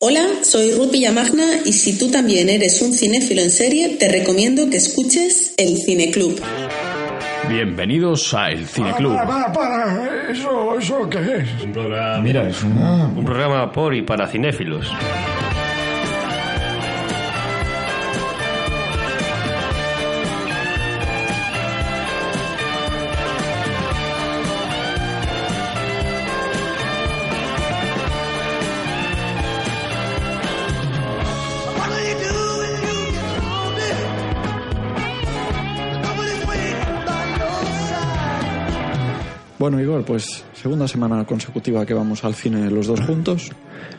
Hola, soy Ruth Villamagna y si tú también eres un cinéfilo en serie, te recomiendo que escuches El Cine Club. Bienvenidos a El Cine Club. Para, para, para. ¿Eso, eso qué es? Un programa, Mira, es un... un programa por y para cinéfilos. Bueno, Igor, pues segunda semana consecutiva que vamos al cine los dos juntos.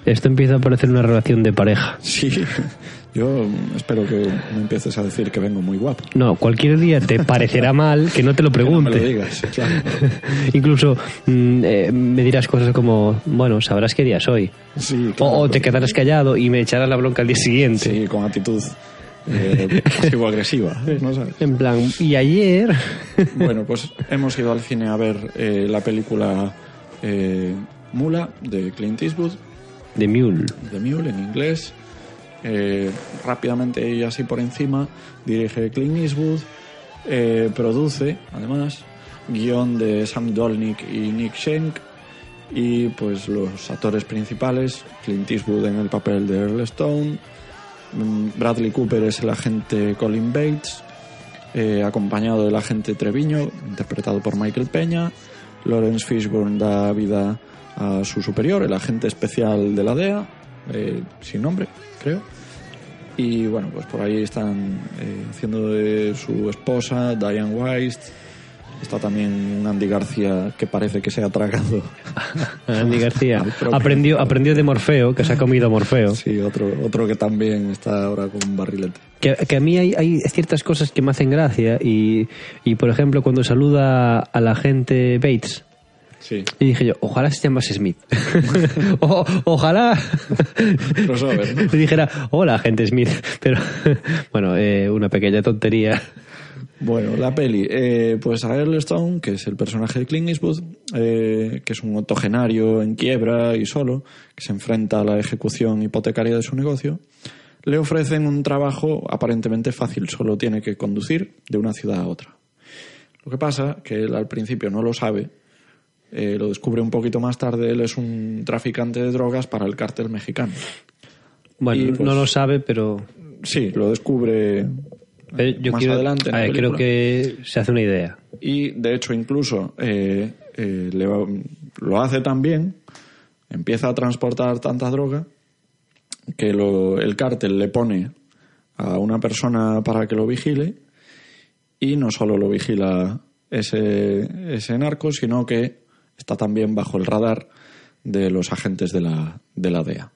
Esto empieza a parecer una relación de pareja. Sí, yo espero que me empieces a decir que vengo muy guapo. No, cualquier día te parecerá mal que no te lo Que no me pregunte. lo digas, claro. Incluso mm, eh, me dirás cosas como, bueno, sabrás qué día soy. Sí, claro, o, o te quedarás callado y me echarás la bronca al día siguiente. Sí, con actitud eh, pasivo-agresiva, ¿no sabes? En plan, y ayer... Bueno, pues hemos ido al cine a ver eh, la película eh, Mula de Clint Eastwood, de Mule. The Mule en inglés. Eh, rápidamente y así por encima, dirige Clint Eastwood, eh, produce, además, guion de Sam Dolnick y Nick Schenk, y pues los actores principales, Clint Eastwood en el papel de Earl Stone, Bradley Cooper es el agente Colin Bates, eh, acompañado del agente Treviño, interpretado por Michael Peña. Lawrence Fishburne da vida a su superior, el agente especial de la DEA, eh, sin nombre, creo. Y bueno, pues por ahí están eh, haciendo de su esposa, Diane Weist. Está también Andy García, que parece que se ha tragado. Andy García aprendió, aprendió de Morfeo, que se ha comido Morfeo. Sí, otro, otro que también está ahora con un barrilete. Que, que a mí hay, hay ciertas cosas que me hacen gracia y, y, por ejemplo, cuando saluda a la gente Bates, Sí. y dije yo, ojalá se llamase Smith. o, ojalá ¿no? le dijera, hola, agente Smith. Pero, bueno, eh, una pequeña tontería. Bueno, la peli, eh, pues a Earl Stone, que es el personaje de Clint Eastwood, eh, que es un octogenario en quiebra y solo, que se enfrenta a la ejecución hipotecaria de su negocio, le ofrecen un trabajo aparentemente fácil, solo tiene que conducir de una ciudad a otra. Lo que pasa que él al principio no lo sabe, eh, lo descubre un poquito más tarde, él es un traficante de drogas para el cártel mexicano. Bueno, Y, pues, no lo sabe, pero Sí, lo descubre pero yo más quiero, adelante. en a ver, creo que se hace una idea. Y de hecho, incluso eh, eh, le va- lo hace tan bien, empieza a transportar tanta droga, que lo- el cártel le pone a una persona para que lo vigile, y no solo lo vigila ese, ese narco, sino que está también bajo el radar de los agentes de la, de la DEA.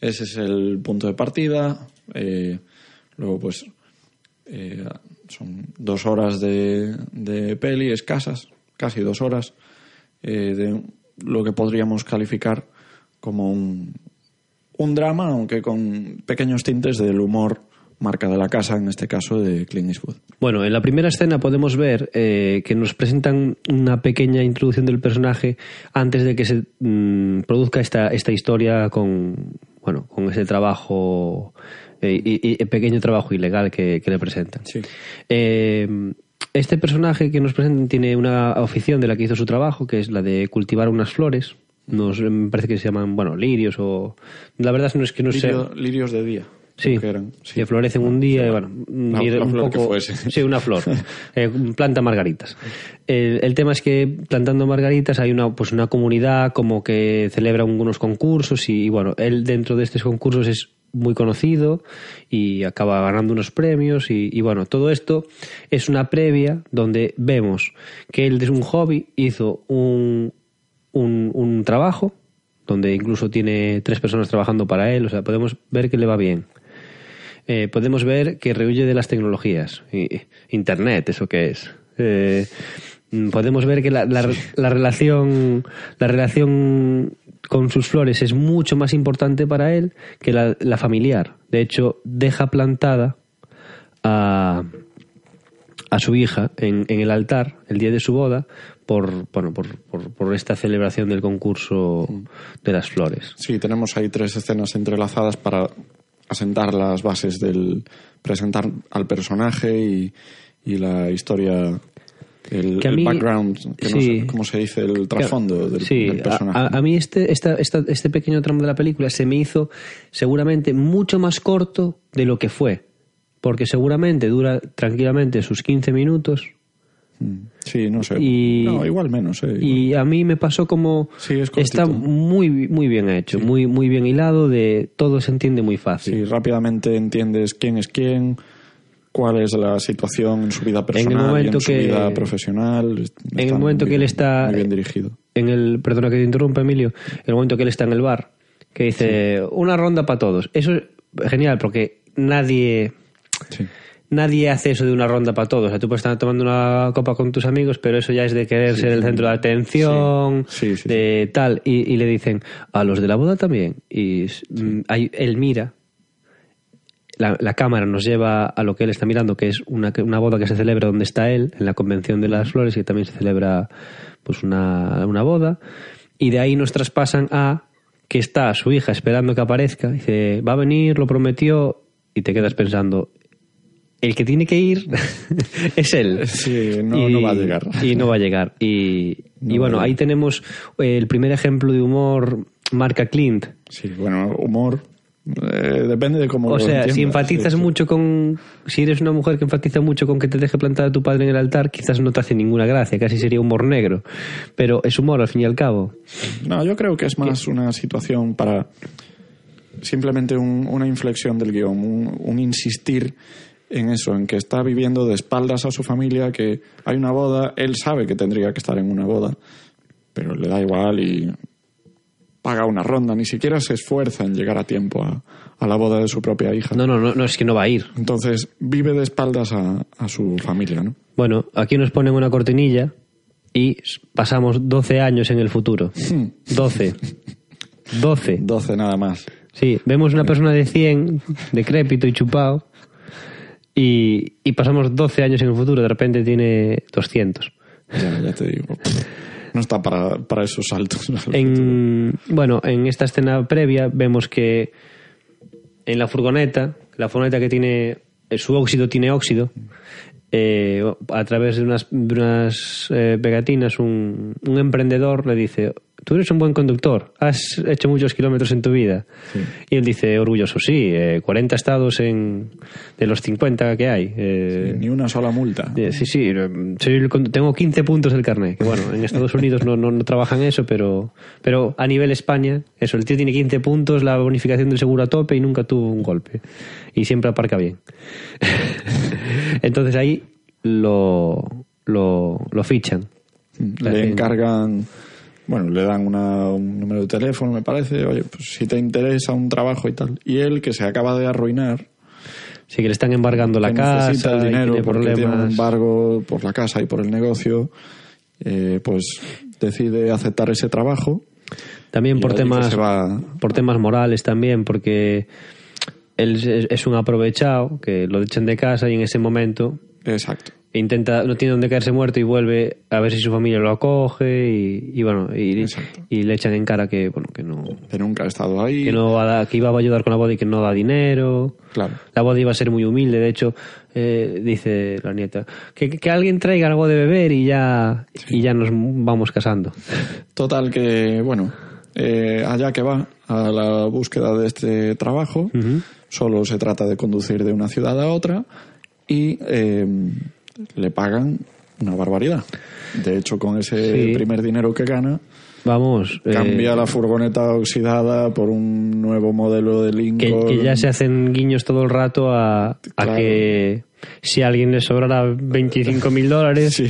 Ese es el punto de partida. eh, luego, pues, eh, son dos horas de, de peli, escasas, casi dos horas, eh, de lo que podríamos calificar como un, drama, aunque con pequeños tintes del humor marca de la casa, en este caso de Clint Eastwood. Bueno, en la primera escena podemos ver eh, que nos presentan una pequeña introducción del personaje antes de que se mm, produzca esta, esta historia con, bueno, con ese trabajo, eh, y, y- pequeño trabajo ilegal que, que le presentan. Sí. Eh, este personaje que nos presentan tiene una afición de la que hizo su trabajo, que es la de cultivar unas flores. Nos, me parece que se llaman, bueno, lirios o... La verdad no es que no sé... Lirio- lirios de día. Sí, que eran. Sí. que florecen un día y bueno, La- ir la un flor que poco, fuese. sí, una flor, Eh, planta margaritas. El, el tema es que plantando margaritas hay una pues una comunidad como que celebra unos concursos y, y, bueno, él dentro de estos concursos es muy conocido y acaba ganando unos premios y, y, bueno, todo esto es una previa donde vemos que él desde un hobby hizo un, un, un trabajo donde incluso tiene tres personas trabajando para él, o sea, podemos ver que le va bien. Eh, podemos ver que rehuye de las tecnologías. Internet, ¿eso qué es? Eh, mm, podemos ver que la, la- la relación la relación con sus flores es mucho más importante para él que la, la familiar. De hecho, deja plantada a, a su hija en, en el altar el día de su boda por, bueno, por, por, por esta celebración del concurso de las flores. Sí, tenemos ahí tres escenas entrelazadas para asentar las bases del presentar al personaje y, y la historia, el, Que a el background, que no sí. sé cómo se dice, el trasfondo del, sí, del personaje. A, a- a mí este, esta, esta- este pequeño tramo de la película se me hizo seguramente mucho más corto de lo que fue. Porque seguramente dura tranquilamente sus 15 minutos. Sí, no sé. y- no, igual menos. eh, igual. Y a mí me pasó como Sí, es cortito. está muy muy bien hecho, muy muy bien hilado, de todo se entiende muy fácil. Sí, rápidamente entiendes quién es quién, cuál es la situación en su vida personal momento en su que- vida profesional. en el momento que él está Muy bien dirigido. en el perdona que te interrumpa Emilio, en el momento que él está en el bar, que dice una ronda para todos. Eso es genial porque nadie Sí. Nadie hace eso de una ronda para todos. O sea, tú puedes estar tomando una copa con tus amigos, pero eso ya es de querer ser el centro de atención, Sí, sí, sí, de tal. Y, y le dicen, a los de la boda también. Y mm, hay- él mira, la, la cámara nos lleva a lo que él está mirando, que es una, una boda que se celebra donde está él, en la Convención de las Flores, que también se celebra pues una, una boda. Y de ahí nos traspasan a que está su hija esperando que aparezca. Dice, va a venir, lo prometió. Y te quedas pensando, el que tiene que ir es él. Sí, no- no va a llegar. Y no va a llegar. Y, No y bueno, ahí tenemos eh, el primer ejemplo de humor marca Clint. Sí, bueno, humor. eh, depende de cómo O lo sea, si enfatizas sí, sí. mucho con... Si eres una mujer que enfatiza mucho con que te deje plantar a tu padre en el altar, quizás no te hace ninguna gracia, casi sería humor negro. Pero es humor al fin y al cabo. No, yo creo que es más una situación para simplemente un- una inflexión del guion, un, un insistir en eso, en que está viviendo de espaldas a su familia, que hay una boda, él sabe que tendría que estar en una boda, pero le da igual y paga una ronda, ni siquiera se esfuerza en llegar a tiempo a, a la boda de su propia hija. No, no, no, no, es que no va a ir. Entonces vive de espaldas a, a su familia, ¿no? Bueno, aquí nos ponen una cortinilla y pasamos 12 años en el futuro. 12. 12. 12 nada más. Sí, vemos una persona de 100, decrépito y chupado, y, y pasamos 12 años en el futuro, de repente tiene 200. Ya, ya te digo. No está para, para esos saltos. En, bueno, en esta escena previa vemos que en la furgoneta, la furgoneta que tiene, eh, su óxido tiene óxido, eh, a través de unas, de unas eh, pegatinas, un, un emprendedor le dice, tú eres un buen conductor, has hecho muchos kilómetros en tu vida. Y él dice, orgulloso, sí, eh, 40 estados en, de los 50 que hay. eh, Ni una sola multa. eh, Sí, sí, eh, soy tengo 15 puntos del carnet. Que bueno, en Estados Unidos no, no, no trabajan eso, pero, pero a nivel España, eso, el tío tiene 15 puntos, la bonificación del seguro a tope y nunca tuvo un golpe. Y siempre aparca bien. Entonces ahí lo, lo, lo fichan. Le encargan, bueno, le dan una- un número de teléfono, me parece, oye, pues si te interesa un trabajo y tal. Y él, que se acaba de arruinar, Sí, que le están embargando la casa, necesita el dinero tiene porque tiene un embargo por la casa y por el negocio, eh, pues decide aceptar ese trabajo. También por temas, va- por temas morales también, porque él es, un aprovechado, que lo echan de casa y en ese momento Exacto. Intenta, no tiene donde caerse muerto y vuelve a ver si su familia lo acoge y, y bueno, y, le echan en cara que, bueno, que no, Que nunca ha estado ahí. que no va a dar- que iba a ayudar con la boda y que no da dinero. Claro. La boda iba a ser muy humilde, de hecho, eh, dice la nieta, que, que alguien traiga algo de beber y ya, y ya nos vamos casando. Total que, bueno, eh, allá que va a la búsqueda de este trabajo, solo se trata de conducir de una ciudad a otra y eh, le pagan una barbaridad. De hecho, con ese Sí. primer dinero que gana, Vamos. eh, cambia la furgoneta oxidada por un nuevo modelo de Lincoln. que ya se hacen guiños todo el rato a, a que si a alguien le sobrará 25 mil dólares. Sí.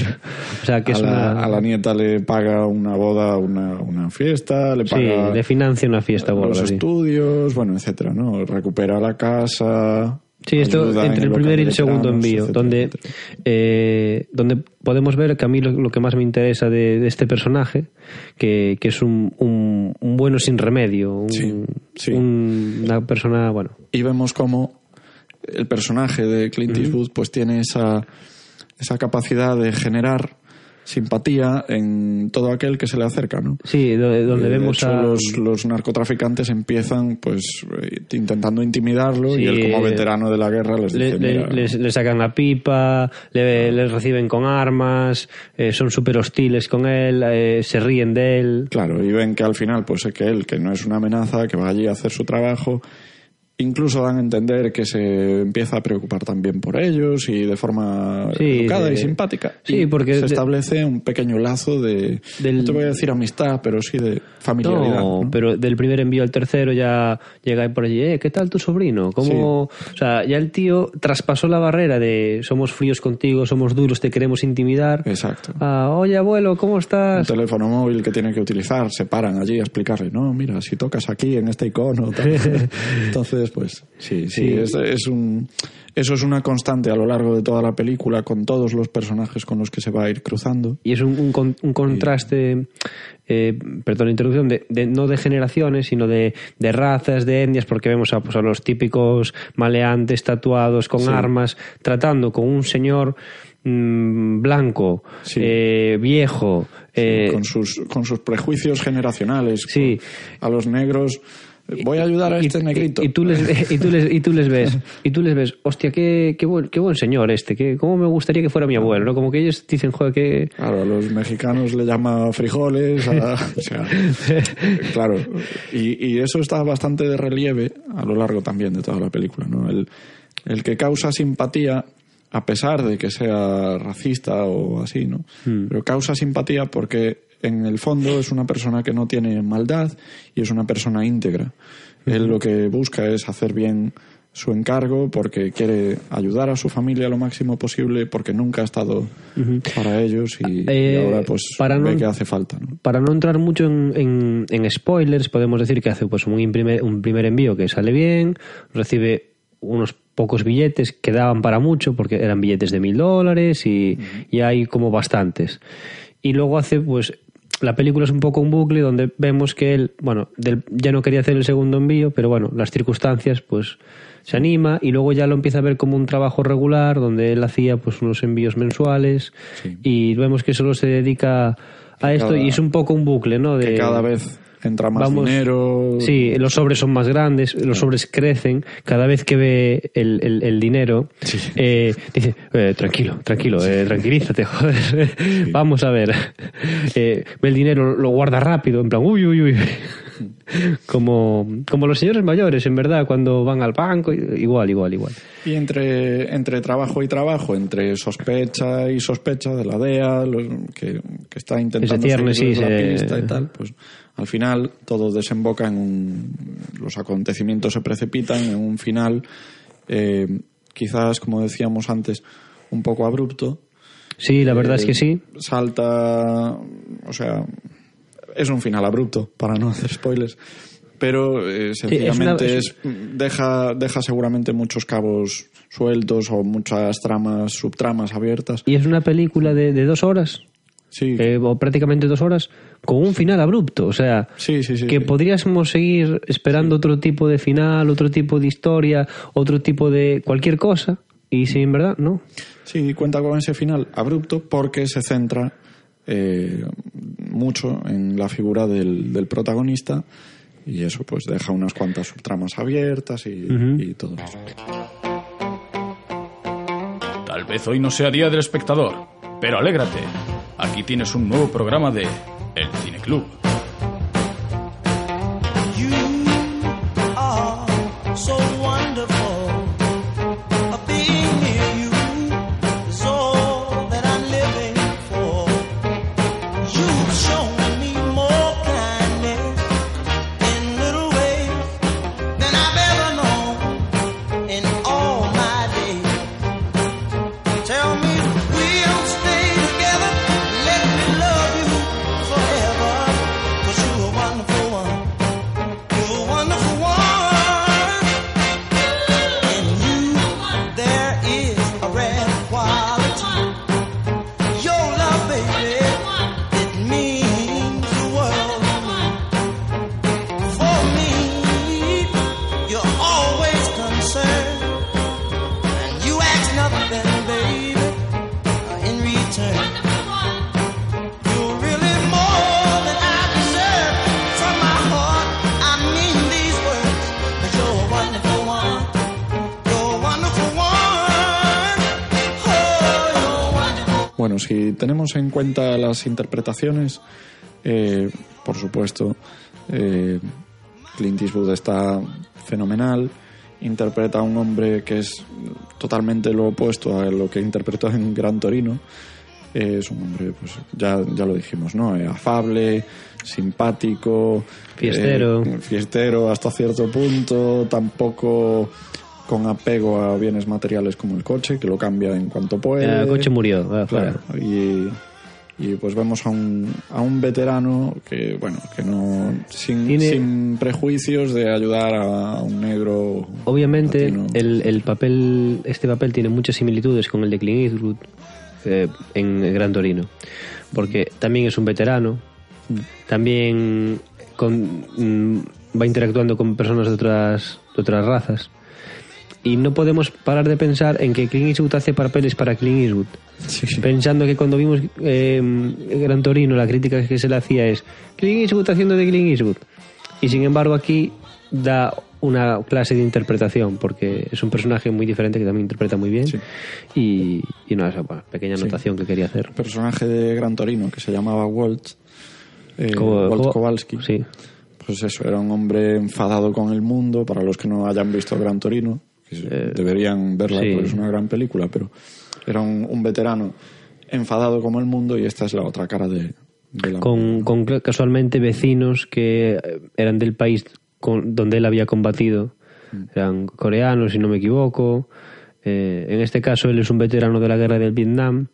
O sea, que a, es la, una... a la nieta le paga una boda, una, una fiesta, le Sí, paga le financia una fiesta los estudios, bueno, etcétera, ¿no? Recupera la casa. Sí, esto entre el primer y el segundo envío, etcétera, donde, etcétera. eh, donde podemos ver que a mí lo, lo que más me interesa de, de este personaje, que, que es un, un, un bueno sin remedio, un- Sí, sí. un- una persona, bueno, y vemos cómo el personaje de Clint Eastwood pues tiene esa, esa capacidad de generar simpatía en todo aquel que se le acerca, ¿no? sí, do- donde Eh, vemos hecho, a... los, los narcotraficantes empiezan pues eh, intentando intimidarlo y Sí, él como veterano de la guerra les Le, dice le- "Mira, les, le sacan la pipa, le, les reciben con armas, eh, son súper hostiles con él, eh, se ríen de él. Claro, y ven que al final, pues es que él, que no es una amenaza, que va allí a hacer su trabajo, incluso dan a entender que se empieza a preocupar también por ellos y de forma Sí, educada de- y simpática. sí, Y porque se de- establece un pequeño lazo de, Del- no te voy a decir amistad, pero sí de familiaridad. No, ¿no? pero del primer envío al tercero ya llega por allí, eh, ¿qué tal tu sobrino? ¿Cómo? O sea, ya el tío traspasó la barrera de somos fríos contigo, somos duros, te queremos intimidar. Exacto. Ah, oye abuelo, ¿cómo Un estás? teléfono móvil que tiene que utilizar, se paran allí a explicarle, no, mira, si tocas aquí en este icono, tal". entonces, pues sí, sí, Sí. Es, es un, eso es una constante a lo largo de toda la película con todos los personajes con los que se va a ir cruzando. Y es un, un con- un contraste, eh, perdón la interrupción, de, de- no de generaciones, sino de, de razas, de etnias, porque vemos a, pues, a los típicos maleantes tatuados con Sí. armas, tratando con un señor mm, blanco, Sí. eh, viejo, eh, con sus con sus prejuicios generacionales Sí. a los negros voy a ayudar a este y, negrito y tú les, y, tú les, y tú les ves, y tú les ves, hostia, qué, qué, buen, qué buen señor este, que, cómo me gustaría que fuera mi abuelo, ¿no? Como que ellos dicen, joder, que... Claro, a los mexicanos le llama frijoles, a- o sea, claro, y, y eso está bastante de relieve a lo largo también de toda la película, ¿no? El, el que causa simpatía, a pesar de que sea racista o así, ¿no? Pero causa simpatía porque en el fondo es una persona que no tiene maldad y es una persona íntegra. Él lo que busca es hacer bien su encargo porque quiere ayudar a su familia lo máximo posible porque nunca ha estado para ellos y, y Eh, ahora pues para ve no- que hace falta. ¿no? Para no entrar mucho en, en- en spoilers, podemos decir que hace pues un, imprime- un primer envío que sale bien, recibe unos pocos billetes que daban para mucho porque eran billetes de mil dólares y, y hay como bastantes. Y luego hace pues la película es un poco un bucle donde vemos que él, bueno, del- ya no quería hacer el segundo envío, pero bueno, las circunstancias pues se anima y luego ya lo empieza a ver como un trabajo regular donde él hacía pues unos envíos mensuales Sí. y vemos que solo se dedica a Que esto cada- y es un poco un bucle, ¿no? De, Que cada vez entra más vamos- dinero. Sí, los sobres son más grandes, los sobres crecen. Cada vez que ve el, el- el dinero, eh, dice, eh, tranquilo, tranquilo, eh, tranquilízate, joder. Vamos a ver. Eh, ve el dinero, lo guarda rápido, en plan, uy, uy, uy. Como, como los señores mayores, en verdad, cuando van al banco, igual, igual, igual. Y entre, entre trabajo y trabajo, entre sospecha y sospecha de la DEA, los- que, que está intentando seguirles sí, la se- pista y tal, pues al final todo desemboca en un... Los acontecimientos se precipitan en un final, eh, quizás, como decíamos antes, un poco abrupto. Sí, la verdad es que sí. Salta, o sea, es un final abrupto, para no hacer spoilers. Pero eh, sencillamente es es, deja, deja seguramente muchos cabos sueltos o muchas tramas, subtramas abiertas. Y es una película de, de dos horas, Sí, eh, o prácticamente dos horas, con un final abrupto. O sea, sí, sí. sí, que sí. podríamos seguir esperando otro tipo de final, otro tipo de historia, otro tipo de cualquier cosa, y si en verdad, no. Sí, cuenta con ese final abrupto porque se centra eh, mucho en la figura del, del protagonista y eso pues deja unas cuantas subtramas abiertas y, y todo eso. Tal vez hoy no sea día del espectador, pero alégrate. Aquí tienes un nuevo programa de El Cine bueno, si tenemos en cuenta las interpretaciones, eh, por supuesto, eh, Clint Eastwood está fenomenal. Interpreta a un hombre que es totalmente lo opuesto a lo que interpretó en Gran Torino. Eh, es un hombre, pues ya, ya lo dijimos, ¿no? Afable, simpático. Fiestero. fiestero hasta cierto punto. Tampoco con apego a bienes materiales como el coche, que lo cambia en cuanto puede. El coche murió. ah, Claro, y, y pues vemos a un, a un veterano que, bueno, que no. Sin, Tiene- sin prejuicios de ayudar a un negro. Obviamente, el, el papel, este papel tiene muchas similitudes con el de Clint Eastwood eh, en Gran Torino, porque también es un veterano, también con- mm, va interactuando con personas de otras, de otras razas. Y no podemos parar de pensar en que Clint Eastwood hace papeles para Clint Eastwood. Sí, sí. Pensando que cuando vimos eh, Gran Torino, la crítica que se le hacía es Clint Eastwood haciendo de Clint Eastwood. Y sin embargo aquí da una clase de interpretación, porque es un personaje muy diferente que también interpreta muy bien. Sí. Y, y no, esa bueno, pequeña anotación que quería hacer. personaje de Gran Torino que se llamaba Walt, eh, Como- Walt Kowalski. Sí. Pues eso, era un hombre enfadado con el mundo. Para los que no hayan visto Gran Torino, que deberían verla sí. porque es una gran película, pero era un, un veterano enfadado con el mundo y esta es la otra cara de, de la Con, con casualmente vecinos que eh, eran del país con- donde él había combatido. Eran coreanos, si no me equivoco. Eh, en este caso, él es un veterano de la guerra del Vietnam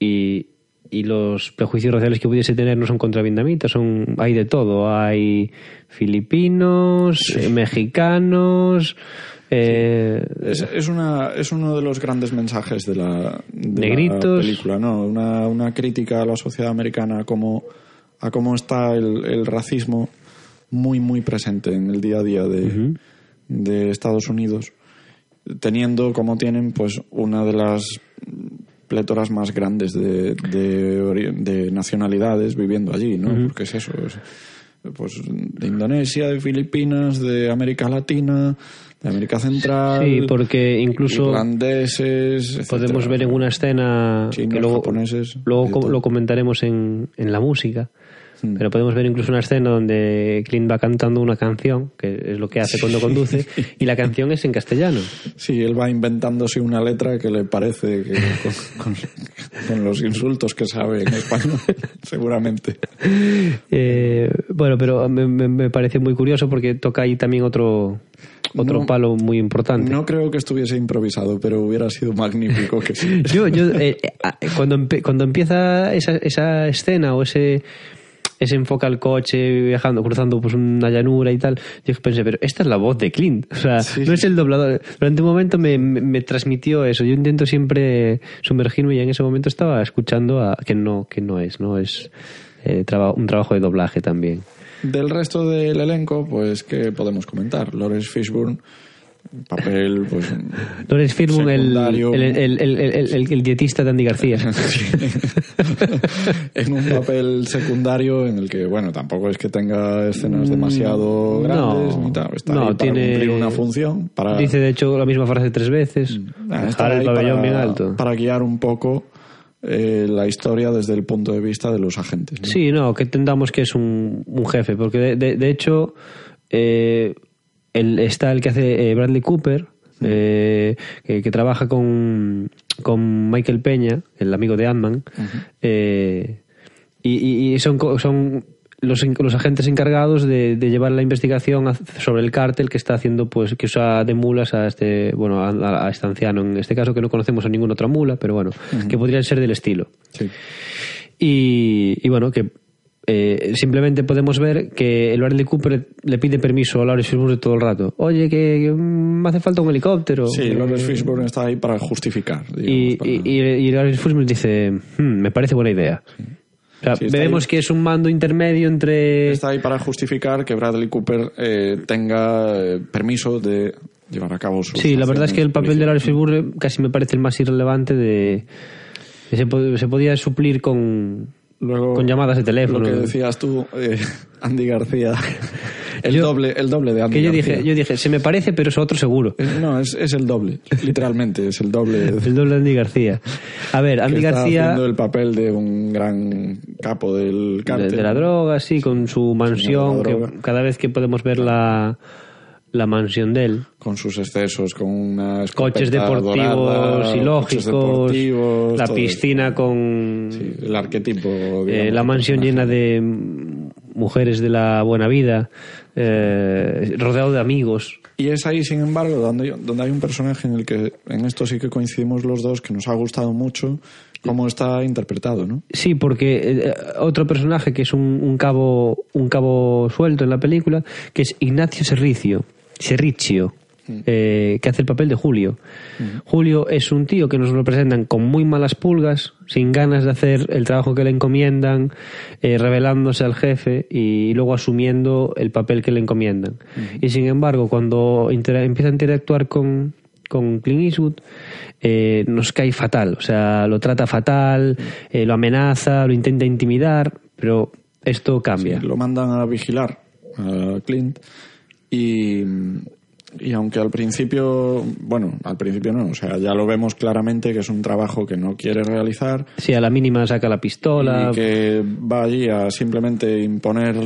y, y los prejuicios raciales que pudiese tener no son contra vietnamitas, son, hay de todo. Hay filipinos, eh, mexicanos. Eh, Es, es, una, es uno de los grandes mensajes de la, de la Negritos. película, ¿no? Una, una crítica a la sociedad americana, a cómo, a cómo está el, el racismo muy, muy presente en el día a día de, de Estados Unidos, teniendo como tienen, pues, una de las plétoras más grandes de, de, ori- de nacionalidades viviendo allí, ¿no? Porque es eso, es, pues de Indonesia, de Filipinas, de América Latina, de América Central, Sí, porque incluso irlandeses, podemos etcétera. ver en una escena Chinos, que luego, japoneses, luego lo comentaremos en, en la música. Hmm. Pero podemos ver incluso una escena donde Clint va cantando una canción, que es lo que hace cuando conduce, y la canción es en castellano. Sí, él va inventándose una letra que le parece que con, con- con los insultos que sabe en español, seguramente. Eh, bueno, pero me, me- me parece muy curioso porque toca ahí también otro, otro No- palo muy importante. No creo que estuviese improvisado, pero hubiera sido magnífico que sí. Yo, yo eh, eh, ah, cuando, cuando empieza esa, esa escena o ese ese enfoca al coche viajando, cruzando pues una llanura y tal, yo pensé, pero esta es la voz de Clint, o sea, Sí, no es el doblador. Durante un momento me, me, me transmitió eso. Yo intento siempre sumergirme y en ese momento estaba escuchando a que no que no es, no es eh, traba- un trabajo de doblaje también. Del resto del elenco, pues, ¿qué podemos comentar? Lawrence Fishburne, papel, pues... Lawrence Fishburne, el, el, el, el, dietista de Andy García. en un papel secundario en el que, bueno, tampoco es que tenga escenas demasiado grandes Mm, no, ni tal. Está no, tiene- cumplir una función, para, Dice de hecho la misma frase tres veces. Ah, está Dejar el pabellón bien alto. para guiar un poco eh, la historia desde el punto de vista de los agentes. ¿no? Sí, no, que entendamos que es un, un jefe, porque de, de- de hecho eh, el, está el que hace eh, Bradley Cooper, eh, que, que trabaja con, con Michael Peña, el amigo de Ant-Man, eh, y, y- son, son los, los agentes encargados de, de llevar la investigación sobre el cártel que está haciendo, pues, que usa de mulas a este, bueno, a, a este anciano, en este caso que no conocemos a ninguna otra mula, pero bueno, que podrían ser del estilo. Sí. Y, y bueno, que eh, simplemente podemos ver que el Bradley Cooper le pide permiso a Lawrence Fishburne todo el rato. Oye, que, que, me hace falta un helicóptero. Sí, Lawrence Fishburne está ahí para justificar. digamos, Y, para- y, y- y Lawrence Fishburne dice, "Hmm, me parece buena idea. O sea, Sí, está vemos ahí. que es un mando intermedio entre... Está ahí para justificar que Bradley Cooper eh, tenga eh, permiso de llevar a cabo sus Sí, la verdad es que el papel de. Lawrence Fishburne casi me parece el más irrelevante de... que Se, pod- se podía suplir con, Luego, con llamadas de teléfono. Lo que decías tú, eh, Andy García, El, Yo- doble, el doble de Andy Que yo García. dije, yo dije, se me parece, pero es otro seguro. Es- No, es, es el doble, literalmente, es el doble. El doble de Andy García. A ver, Andy que está García haciendo el papel de un gran capo del de, cártel. de la droga, sí, con su mansión, que cada vez que podemos ver la, la mansión de él. Con sus excesos, con unas Coches deportivos y lógicos, la piscina con el arquetipo. eh, la mansión llena de mujeres de la buena vida, eh, rodeado de amigos. Y es ahí, sin embargo, donde, donde hay un personaje en el que en esto sí que coincidimos los dos, que nos ha gustado mucho cómo está interpretado, ¿no? Sí, porque eh, otro personaje que es un, un cabo un cabo suelto en la película, que es Ignacio Serricio, Serricio, eh, que hace el papel de Julio. Julio es un tío que nos lo presentan con muy malas pulgas, sin ganas de hacer el trabajo que le encomiendan, eh, revelándose al jefe y luego asumiendo el papel que le encomiendan. Y sin embargo, cuando empieza a interactuar con, con Clint Eastwood, eh, nos cae fatal. O sea, lo trata fatal, lo amenaza, lo intenta intimidar, pero esto cambia. Lo mandan a vigilar a Clint y, y aunque al principio, bueno, al principio no, o sea, ya lo vemos claramente que es un trabajo que no quiere realizar Si a la mínima saca la pistola, y que va allí a simplemente imponer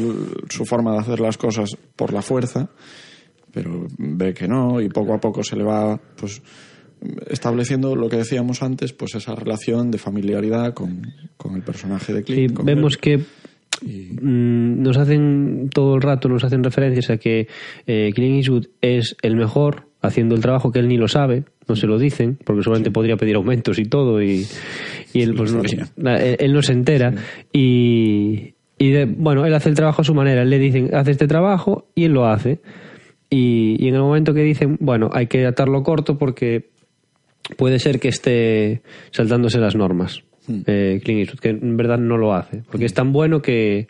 su forma de hacer las cosas por la fuerza, pero ve que no y poco a poco se le va pues estableciendo lo que decíamos antes, pues esa relación de familiaridad con, con el personaje de sí, Clint. con vemos él. que Mm, nos hacen todo el rato, nos hacen referencias a que eh, Clint Eastwood es el mejor haciendo el trabajo que él ni lo sabe, no se lo dicen, porque seguramente podría pedir aumentos y todo, y, y él, pues, no, él, no se entera. Y, y de- bueno, él hace el trabajo a su manera, le dicen, hace este trabajo, y él lo hace. Y, y en el momento que dicen, bueno, hay que atarlo corto porque puede ser que esté saltándose las normas. Eh, Clint Eastwood, que en verdad no lo hace, porque es tan bueno que,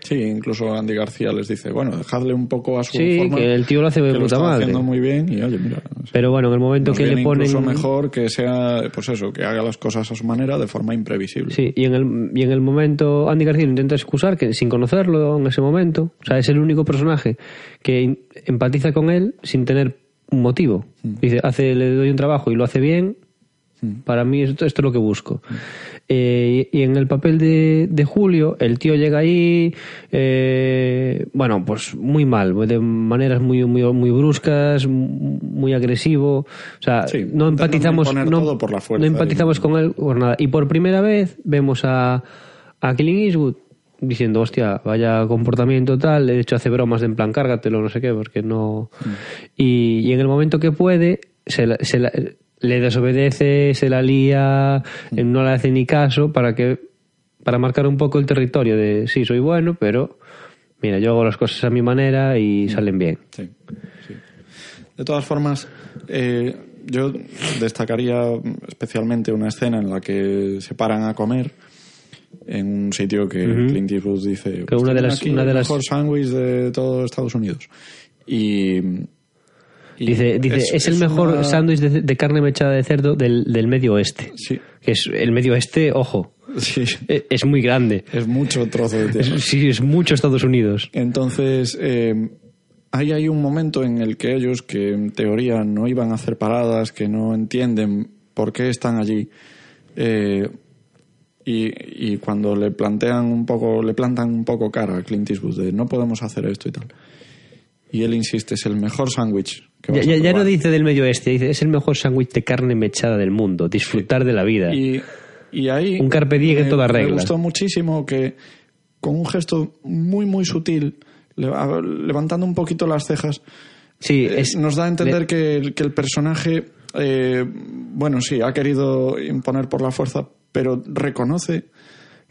Sí, incluso Andy García les dice, bueno, dejadle un poco a su Sí, forma. que el tío lo hace de puta está madre. haciendo muy bien y oye, mira. o sea, Pero bueno, en el momento que le ponen. incluso mejor que sea, pues eso, que haga las cosas a su manera de forma imprevisible. Sí, y en, el, y en el momento Andy García intenta excusar, que sin conocerlo en ese momento. O sea, es el único personaje que empatiza con él sin tener un motivo. Mm. Dice, hace, le doy un trabajo y lo hace bien. Para mí esto, esto es lo que busco. Eh, y en el papel de, de Julio, el tío llega ahí, eh, bueno, pues muy mal, de maneras muy, muy, muy bruscas, muy agresivo. O sea, Sí, no empatizamos, no, todo por la fuerza no empatizamos con él por nada. Y por primera vez vemos a, a Clint Eastwood diciendo, hostia, vaya comportamiento tal, de hecho hace bromas de en plan, cárgatelo, no sé qué, porque no... Mm. Y, y en el momento que puede, se, la- se la- le desobedece, se la lía, Mm. eh, no le hace ni caso para que para marcar un poco el territorio de sí, soy bueno, pero mira, yo hago las cosas a mi manera Mm. y salen bien. Sí, sí. De todas formas, eh, yo destacaría especialmente una escena en la que se paran a comer en un sitio que Clint Eastwood dice Que una de "Tienen las- aquí una de el las- mejor sándwich de todo Estados Unidos y Dice, dice es, el mejor una- sándwich de, de carne mechada de cerdo del, del medio oeste. sí, Que es el medio oeste, ojo, sí, e- es muy grande. es mucho trozo de tierra Es- sí, es mucho Estados Unidos. Entonces, eh, ahí hay un momento en el que ellos, que en teoría no iban a hacer paradas, que no entienden por qué están allí, eh, y, y cuando le plantean un poco, le plantan un poco cara a Clint Eastwood de no podemos hacer esto y tal. Y él insiste, es el mejor sándwich que Ya, ya- ya no probar". dice del medio oeste, dice es el mejor sándwich de carne mechada del mundo. Disfrutar de la vida. Y, y ahí. Un carpe diem en toda regla. Me gustó muchísimo que, con un gesto muy, muy sutil, levantando un poquito las cejas, sí, eh, nos da a entender le- que, el- que el personaje, eh, bueno, sí, ha querido imponer por la fuerza, pero reconoce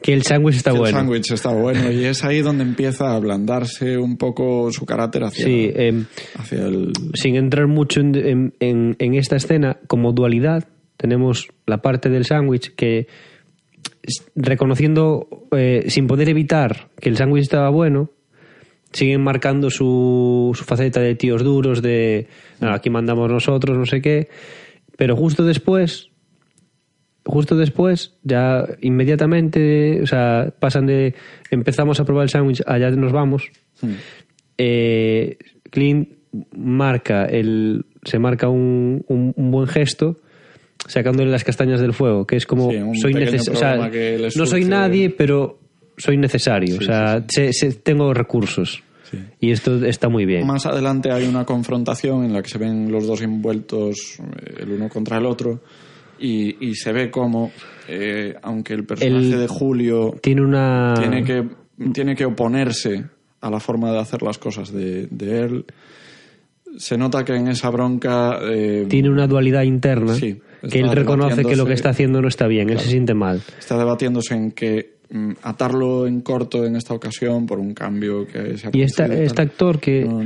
que el sándwich está que el bueno. sándwich está bueno y es ahí donde empieza a ablandarse un poco su carácter hacia, Sí, em, hacia el. sin entrar mucho en, en- en- en esta escena, como dualidad, tenemos la parte del sándwich que, reconociendo, eh, sin poder evitar que el sándwich estaba bueno, siguen marcando su, su faceta de tíos duros, de "No, aquí mandamos nosotros, no sé qué, pero justo después, justo después, ya inmediatamente, o sea, pasan de empezamos a probar el sándwich, allá nos vamos, eh, Clint marca el, se marca un, un- un buen gesto sacándole las castañas del fuego, que es como Sí, soy neces- o sea, no soy nadie, pero soy necesario, o sea, tengo recursos. Y esto está muy bien. Más adelante hay una confrontación en la que se ven los dos envueltos eh, el uno contra el otro y, y se ve como, eh, aunque el personaje El- de Julio Tiene una tiene, que, tiene que oponerse a la forma de hacer las cosas de, de él, se nota que en esa bronca... eh, tiene una dualidad interna Sí, que él reconoce que lo que está haciendo no está bien, él se siente mal. está debatiéndose en que atarlo en corto en esta ocasión por un cambio que se ha Y esta, este actor que, No,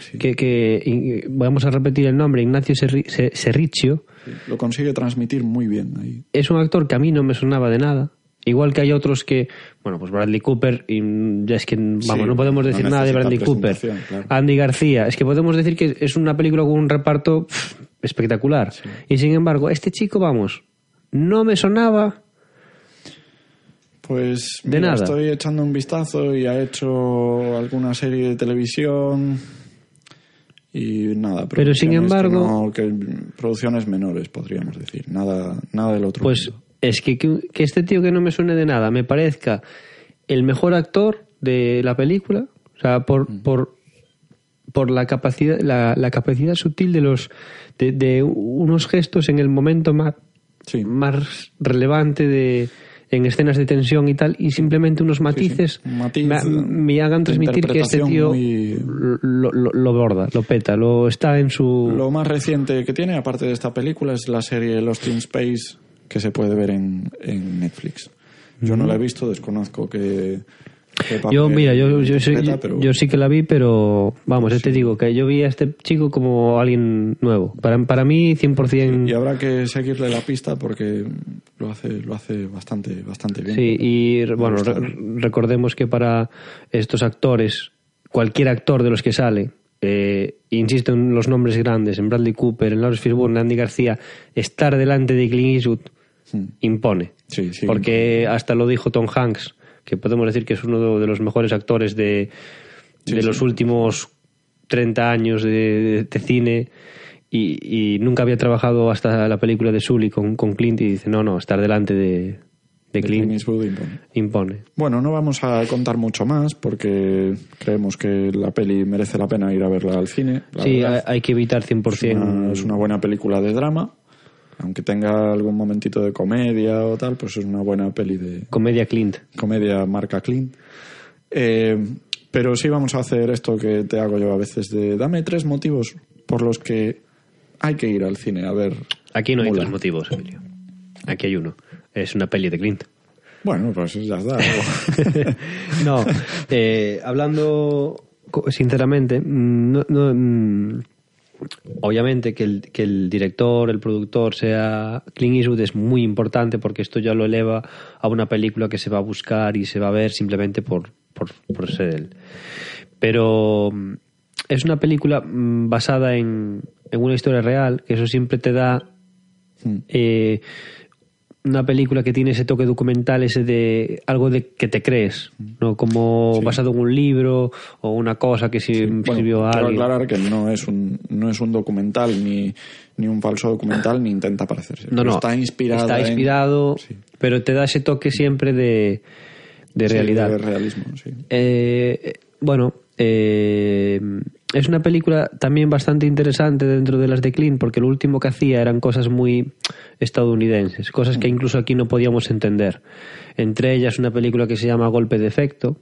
sí. que, que- y- vamos a repetir el nombre, Ignacio Serri- Se- Serriccio, Sí, lo consigue transmitir muy bien ahí. es un actor que a mí no me sonaba de nada. Igual que hay otros que, bueno, pues Bradley Cooper, y ya es que, vamos, Sí, no podemos no decir nada de Bradley Cooper. claro. Andy García, es que podemos decir que es una película con un reparto pff, espectacular. Y sin embargo, este chico, vamos, no me sonaba Pues De mira, nada. estoy echando un vistazo y ha hecho alguna serie de televisión y nada. Pero sin que embargo- no- que producciones menores podríamos decir, nada, nada del otro. Pues mundo. es que, que que este tío que no me suene de nada me parezca el mejor actor de la película, o sea, por, por, por la capacidad, la, la capacidad sutil de los de, de unos gestos en el momento más, Sí. más relevante de en escenas de tensión y tal, y simplemente unos matices matiz me, me hagan transmitir que este tío muy- lo, lo, lo borda, lo peta, lo está en su... Lo más reciente que tiene, aparte de esta película, es la serie Lost in Space que se puede ver en, en Netflix. Yo no la he visto, desconozco que... Yo, mira, yo, yo, sí, interpreta, yo- pero- yo sí que la vi, pero vamos, ya te digo que yo vi a este chico como alguien nuevo. Para, para mí, 100%. Y habrá que seguirle la pista porque lo hace, lo hace bastante, bastante bien. Sí, y bueno, re- recordemos que para estos actores, cualquier actor de los que sale, eh, insisto en los nombres grandes, en Bradley Cooper, en Lawrence Fishburne, en Andy García, estar delante de Clint Eastwood Hmm. impone. Sí, sí, Porque hasta lo dijo Tom Hanks, que podemos decir que es uno de los mejores actores de, Sí, de sí. los últimos 30 años de, de cine y, y nunca había trabajado hasta la película de Sully con, con Clint y dice, no, no, estar delante de, de Clint impone. impone. Bueno, no vamos a contar mucho más porque creemos que la peli merece la pena ir a verla al cine. la sí, hay, verdad. hay que evitar 100%. es, una, es una buena película de drama. Aunque tenga algún momentito de comedia o tal, pues es una buena peli de Comedia Clint. comedia marca Clint. Eh, pero sí vamos a hacer esto que te hago yo a veces de dame tres motivos por los que hay que ir al cine a ver. Aquí no hay Mulan. tres motivos, Emilio. Aquí hay uno. Es una peli de Clint. Bueno, pues ya está. no, eh, hablando sinceramente, mm, no, no, mm, obviamente que el, que el director, el productor sea Clint Eastwood es muy importante porque esto ya lo eleva a una película que se va a buscar y se va a ver simplemente por, por, por ser él. Pero mm, es una película mm, basada en, en una historia real, que eso siempre te da eh, una película que tiene ese toque documental, ese de algo de que te crees, ¿no? Como basado en un libro o una cosa que se escribió Bueno, quiero alguien. aclarar que no es un, no es un documental ni, ni un falso documental ni intenta parecerse. No, no. Está inspirado. Está inspirado, Sí. pero te da ese toque siempre de, de realidad. de realismo, sí. Eh, bueno, eh, es una película también bastante interesante dentro de las de Clint, porque lo último que hacía eran cosas muy estadounidenses, cosas que incluso aquí no podíamos entender. Entre ellas una película que se llama Golpe de Efecto,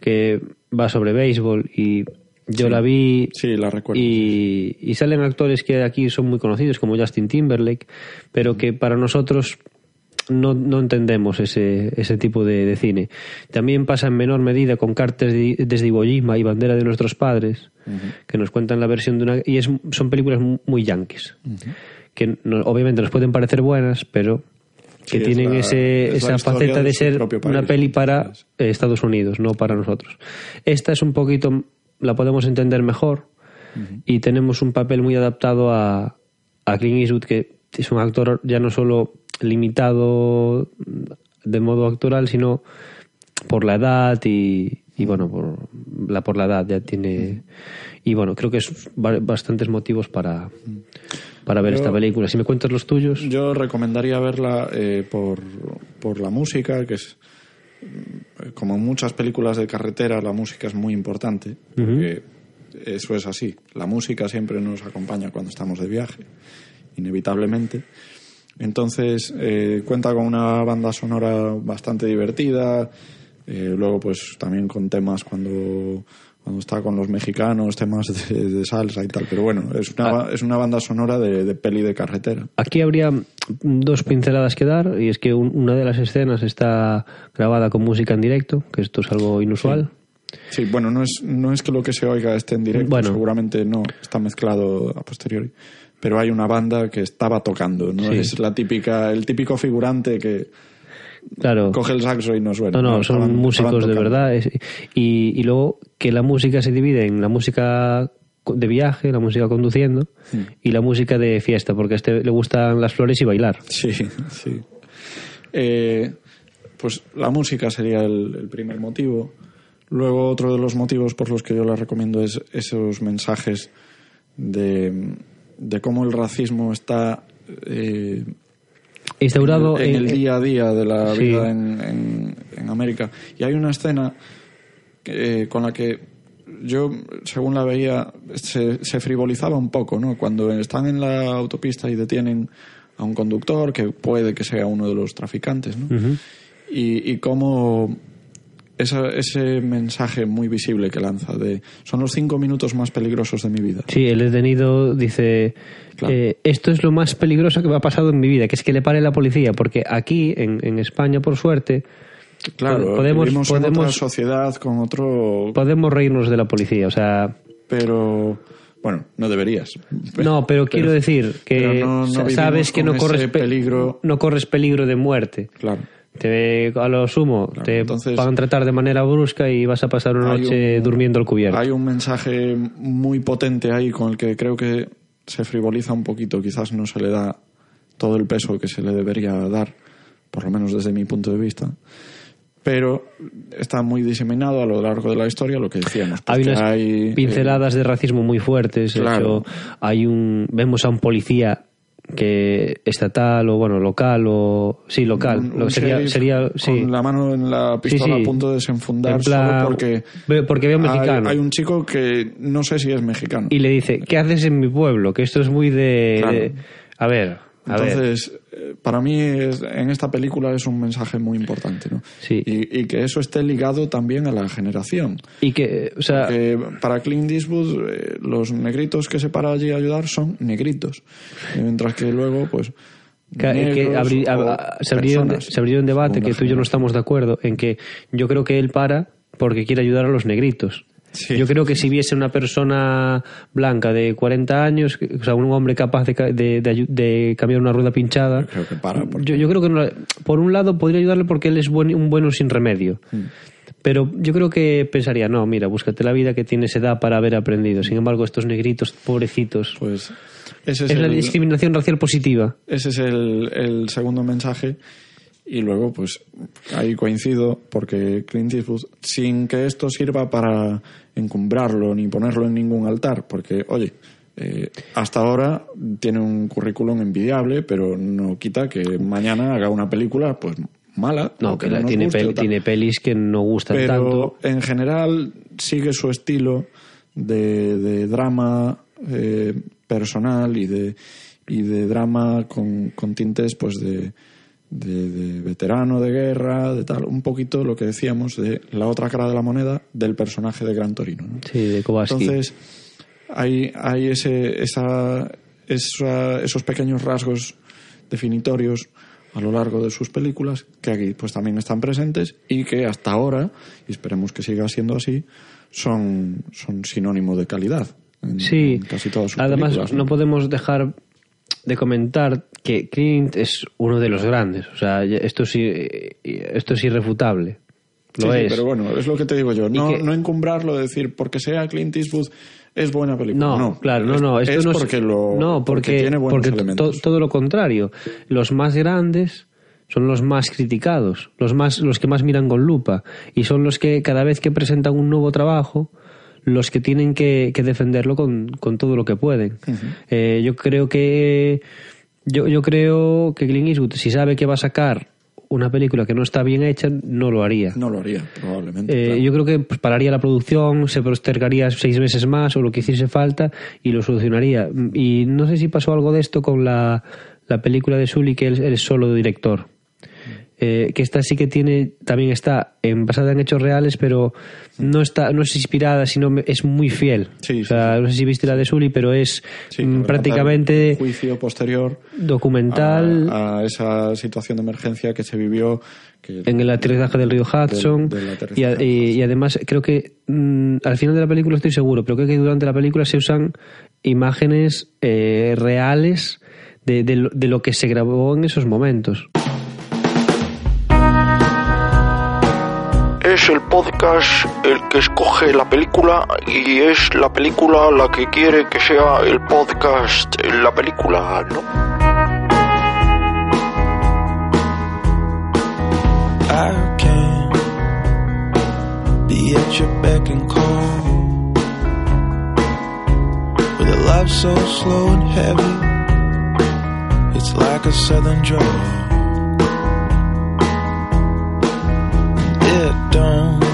que va sobre béisbol y yo la vi Sí, la recuerdo. y, y salen actores que aquí son muy conocidos como Justin Timberlake, pero que para nosotros no, no entendemos ese, ese tipo de, de cine. También pasa en menor medida con Cartes de- desde Iwo Jima y Bandera de nuestros padres, que nos cuentan la versión de una... Y es, son películas mu- muy yanquis, que no- obviamente nos pueden parecer buenas, pero que Sí, es tienen la- ese, es esa faceta de ser una peli para Estados Unidos, no para nosotros. Esta es un poquito, la podemos entender mejor y tenemos un papel muy adaptado a, a Clint Eastwood, que es un actor ya no solo limitado de modo actoral, sino por la edad y, y bueno, por la, por la edad ya tiene... Y bueno, creo que es ba- bastantes motivos para, para ver Yo- esta película. Si me cuentas los tuyos... Yo recomendaría verla eh, por, por la música, que es mm, como en muchas películas de carretera, la música es muy importante, porque eso es así. La música siempre nos acompaña cuando estamos de viaje, inevitablemente. Entonces, eh, cuenta con una banda sonora bastante divertida, eh, luego pues también con temas cuando, cuando está con los mexicanos, temas de, de salsa y tal, pero bueno, es una, ba- es una banda sonora de, de peli de carretera. Aquí habría dos pinceladas que dar y es que un- una de las escenas está grabada con música en directo, que esto es algo inusual. Sí, bueno, no es, no es que lo que se oiga esté en directo, Bueno. seguramente no, está mezclado a posteriori. Pero hay una banda que estaba tocando, no Sí. es la típica, el típico figurante que Claro. coge el saxo y no suena. No, no, son estaban- músicos estaban de verdad. y, y luego que la música se divide en la música de viaje, la música conduciendo Hmm. y la música de fiesta, porque a este le gustan las flores y bailar. Sí, sí. Eh, pues la música sería el, el primer motivo. Luego otro de los motivos por los que yo la recomiendo es esos mensajes de, de cómo el racismo está eh, Instaurado en, el- en en- el día a día de la Sí. vida en, en- América. Y hay una escena que- con la que yo, según la veía, se, se frivolizaba un poco, ¿no? Cuando están en la autopista y detienen a un conductor, que puede que sea uno de los traficantes, ¿no? y, y cómo esa- ese mensaje muy visible que lanza de son los cinco minutos más peligrosos de mi vida. Sí, el detenido dice, Claro. eh, esto es lo más peligroso que me ha pasado en mi vida, que es que le pare la policía, porque aquí, en, en España, por suerte, Claro, podemos- vivimos en otra podemos- sociedad con otro... podemos reírnos de la policía. O sea, Pero, bueno, no deberías. no, pero, quiero decir que no- no sabes que no corres, peligro. no corres peligro de muerte. Claro. Te, a lo sumo, Claro, te entonces- van a tratar de manera brusca y vas a pasar una noche un- durmiendo al cubierto. Hay un mensaje muy potente ahí con el que creo que se frivoliza un poquito. Quizás no se le da todo el peso que se le debería dar, por lo menos desde mi punto de vista. Pero está muy diseminado a lo largo de la historia lo que decíamos. pues hay unas hay, eh, pinceladas de racismo muy fuertes. de claro. hecho, hay un, vemos a un policía que estatal o bueno local o sí local un- un sería sería sí con la mano en la pistola sí. a punto de desenfundar En plan, solo porque porque veo mexicano. Hay, un chico que no sé si es mexicano. y le dice qué haces en mi pueblo que esto es muy de, Claro. de- a ver Entonces, eh, para mí es- en esta película es un mensaje muy importante, ¿no? Sí. Y, y que eso esté ligado también a la generación. y que o sea Que para Clint Eastwood eh, los negritos que se para allí a ayudar son negritos. Y mientras que luego, pues... Que, que abri- a- se, abriría un, se abriría un debate que tú y yo no estamos de acuerdo en que yo creo que él para porque quiere ayudar a los negritos. Sí. Yo creo que si viese una persona blanca de 40 años, o sea, un hombre capaz de, de, de de cambiar una rueda pinchada, Creo que para. porque- yo, yo creo que no- por un lado podría ayudarle porque él es buen- un bueno sin remedio. Mm. Pero yo creo que pensaría, no, mira, búscate la vida que tienes edad para haber aprendido. Sin embargo, estos negritos, pobrecitos, Pues ese es, es la discriminación racial positiva. ese es el, el segundo mensaje. Y luego, pues ahí coincido, porque Clint Eastwood, sin que esto sirva para encumbrarlo ni ponerlo en ningún altar, porque, oye, eh, hasta ahora tiene un currículum envidiable, pero no quita que mañana haga una película, pues mala. No, que la- tiene, pel- tiene pelis que no gustan pero tanto. en general sigue su estilo de, de drama eh, personal y de y de drama con, con tintes pues de, de, de veterano de guerra de tal un poquito lo que decíamos de la otra cara de la moneda del personaje de Gran Torino ¿no? Sí, de Kowalski. entonces hay, hay ese, esa, esa- esos pequeños rasgos definitorios a lo largo de sus películas que aquí pues también están presentes y que hasta ahora, y esperemos que siga siendo así, son, son sinónimo de calidad en, sí, en casi todas sus además no podemos dejar de comentar que Clint es uno de los grandes. O sea, esto sí, esto es irrefutable. Sí, Lo sí, es. pero bueno, es lo que te digo yo. No, que- no encumbrarlo de decir porque sea Clint Eastwood es buena película. No, No, claro, no, es, no. Esto es no porque lo no, porque, tiene buenos porque to- todo lo contrario. Los más grandes son los más criticados, los más los que más miran con lupa y son los que cada vez que presentan un nuevo trabajo los que tienen que, que defenderlo con, con todo lo que pueden. Eh, yo creo que yo, yo creo que Clint Eastwood si sabe que va a sacar una película que no está bien hecha no lo haría. No lo haría, probablemente. Eh, claro. Yo creo que pues, pararía la producción, se postergaría seis meses más o lo que hiciese falta y lo solucionaría. Y no sé si pasó algo de esto con la, la película de Sully, que él, él es solo director. Eh, que esta sí que tiene, también está en, basada en hechos reales, pero no está, no es inspirada, sino es muy fiel. Sí, o sea, no sé si viste la de Sully, pero es Sí, mm, prácticamente juicio posterior documental a, a esa situación de emergencia que se vivió que- en el aterrizaje del río Hudson. Del- del y, a- además creo que mm, al final de la película estoy seguro pero creo que durante la película se usan imágenes eh, reales de, de de lo que se grabó en esos momentos Es el podcast el que escoge la película y es la película la que quiere que sea el podcast la película, ¿no? So slow and heavy. It's like a southern. Don't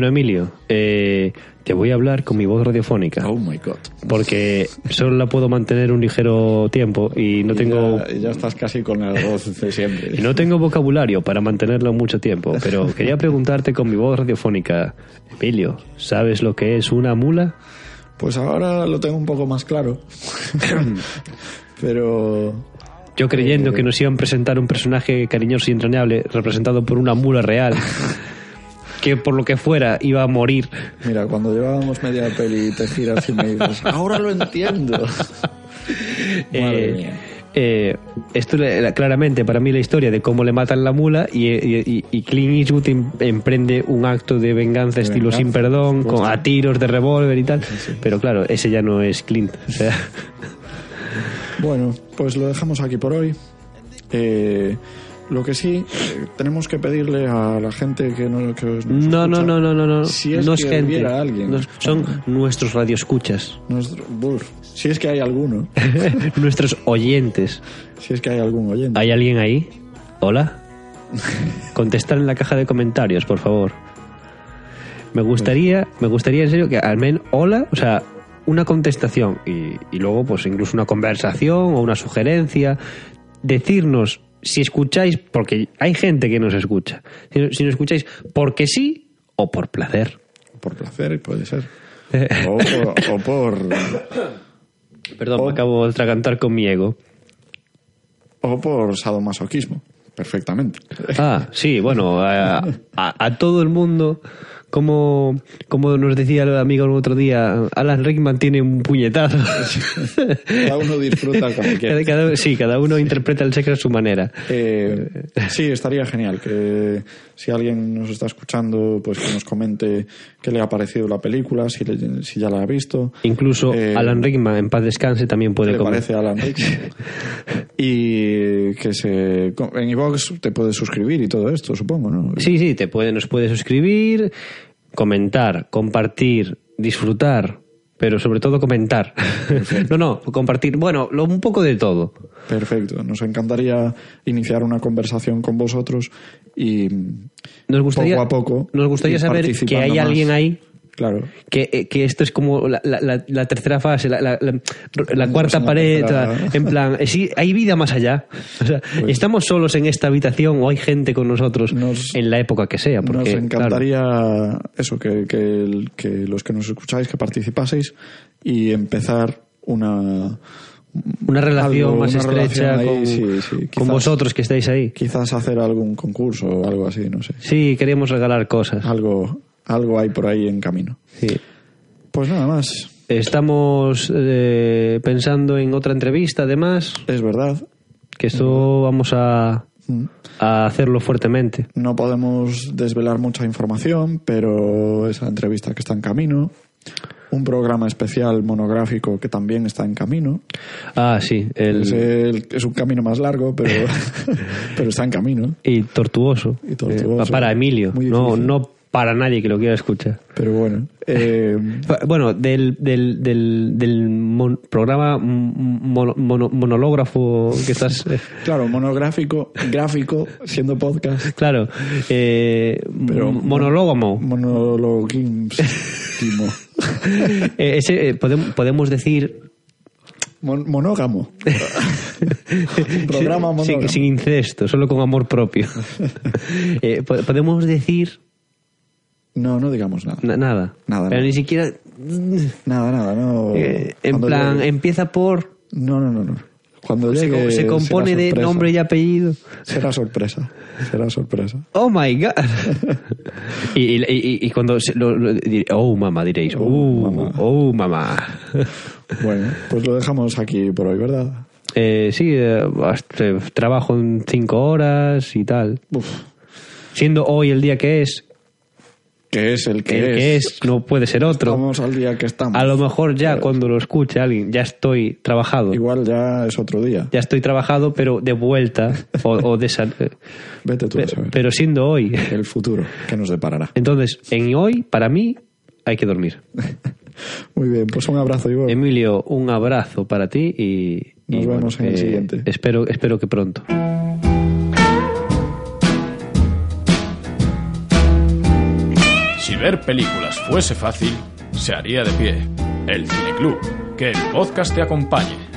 bueno Emilio eh, te voy a hablar con mi voz radiofónica Oh my god. porque solo la puedo mantener un ligero tiempo y no Y tengo ya, ya estás casi con la voz de siempre. Y no tengo vocabulario para mantenerlo mucho tiempo, pero quería preguntarte con mi voz radiofónica, Emilio, ¿sabes lo que es una mula? Pues ahora lo tengo un poco más claro. Pero Yo creyendo que nos iban a presentar un personaje cariñoso y entrañable representado por una mula real, que por lo que fuera iba a morir. mira, cuando llevábamos media peli te giras y me dices, ahora lo entiendo. Madre Eh, mía. eh, esto claramente para mí la historia de cómo le matan la mula y, y, y Clint Eastwood em- emprende un acto de venganza estilo venganza, sin perdón, con a tiros de revólver y tal. Pero claro, ese ya no es Clint. O sea, Bueno, pues lo dejamos aquí por hoy. Eh, lo que sí, eh, tenemos que pedirle a la gente que, no, que nos no, no, escucha, no, no, no, no. Si es no que es gente. hubiera alguien. Son nuestros radioescuchas, Nuestro, buf, si es que hay alguno, nuestros oyentes. si es que hay algún oyente. ¿Hay alguien ahí? ¿Hola? Contestar en la caja de comentarios, por favor. Me gustaría, me gustaría en serio que al menos hola, o sea, una contestación y, y luego pues incluso una conversación o una sugerencia, decirnos si escucháis, porque hay gente que nos escucha, si, si nos escucháis porque sí o por placer. Por placer, puede ser. O por, o por, Perdón, O- me acabo de atragantar con mi ego. o por sadomasoquismo. Perfectamente. Ah, sí, bueno, a, a- a todo el mundo, como, como nos decía el amigo el otro día, Alan Rickman tiene un puñetazo. Cada uno disfruta como quiere. Cada- cada- sí, cada uno interpreta el sexo a su manera. Eh, sí, estaría genial que si alguien nos está escuchando, pues que nos comente qué le ha parecido la película, si, le- si ya la ha visto. Incluso Eh, Alan Rickman, en paz descanse, también ¿Qué puede le comer. parece Alan Rickman? y que se en iVox te puedes suscribir y todo esto, supongo, ¿no? Sí, sí, te puede, nos puede suscribir, comentar, compartir, disfrutar, pero sobre todo comentar. no, no, compartir, bueno, lo- un poco de todo. Perfecto. Nos encantaría iniciar una conversación con vosotros y Nos gustaría, poco a poco nos gustaría saber que hay más. alguien ahí Claro. Que, eh, que esto es como la, la- la- la tercera fase, la, cuarta pared, en plan, eh, sí, hay vida más allá. O sea, estamos solos en esta habitación o hay gente con nosotros Nos- en la época que sea. Porque, nos encantaría eso, que, que, los que nos escucháis, que participaseis y empezar una... una relación algo, más una estrecha relación ahí, con, sí, sí, con quizás- vosotros que estáis ahí. Quizás hacer algún concurso o algo así, no sé. Sí, queríamos regalar cosas. Algo, algo hay por ahí en camino. Sí. Pues nada más. Estamos eh, pensando en otra entrevista, además, Es verdad. que esto vamos a, Mm. a hacerlo fuertemente. No podemos desvelar mucha información, pero esa entrevista que está en camino. Un programa especial monográfico que también está en camino. Ah, sí, el, Es, el- es un camino más largo, pero, pero está en camino. y tortuoso. Y tortuoso. Eh, para Emilio, no, no para nadie que lo quiera escuchar. Pero bueno. eh, Bueno, del, del, del, del mon- programa mono- mono- monológrafo que estás... eh, claro, monográfico, gráfico, siendo podcast. claro, eh, Pero. Monologuísimo. Eh, ese, eh, podem- podemos decir Mon- monógamo. Un programa monógamo. sin incesto, solo con amor propio. Eh, po- podemos decir No, no digamos nada. na- nada. Nada, Pero nada. ni siquiera... Nada, nada. No, eh, en Cuando plan, llegue- empieza por... No, no, no, no. Cuando Se, llegue, se compone será de sorpresa. nombre y apellido. Será sorpresa. Será sorpresa. Oh my god. y, y, y- y cuando se lo, lo- oh mamá diréis, oh, Oh, mamá. oh mamá. Bueno, pues lo dejamos aquí por hoy, ¿verdad? Eh, sí, eh, hasta- eh, trabajo en cinco horas y tal. Uf, Siendo hoy el día que es, que es el que el es. que es no puede ser otro. Estamos al día que estamos. A lo mejor ya cuando lo escuche alguien ya estoy trabajado. Igual ya es otro día. Ya estoy trabajado, pero de vuelta o, o de eh, Vete tú a saber. pero siendo hoy. El futuro que nos deparará. Entonces, en hoy, para mí, hay que dormir. Muy bien, pues un abrazo, Igor. Emilio, un abrazo para ti y Nos y vemos en el eh, siguiente. Espero, espero que pronto. Si ver películas fuese fácil, se haría de pie. El Cineclub. Que el podcast te acompañe.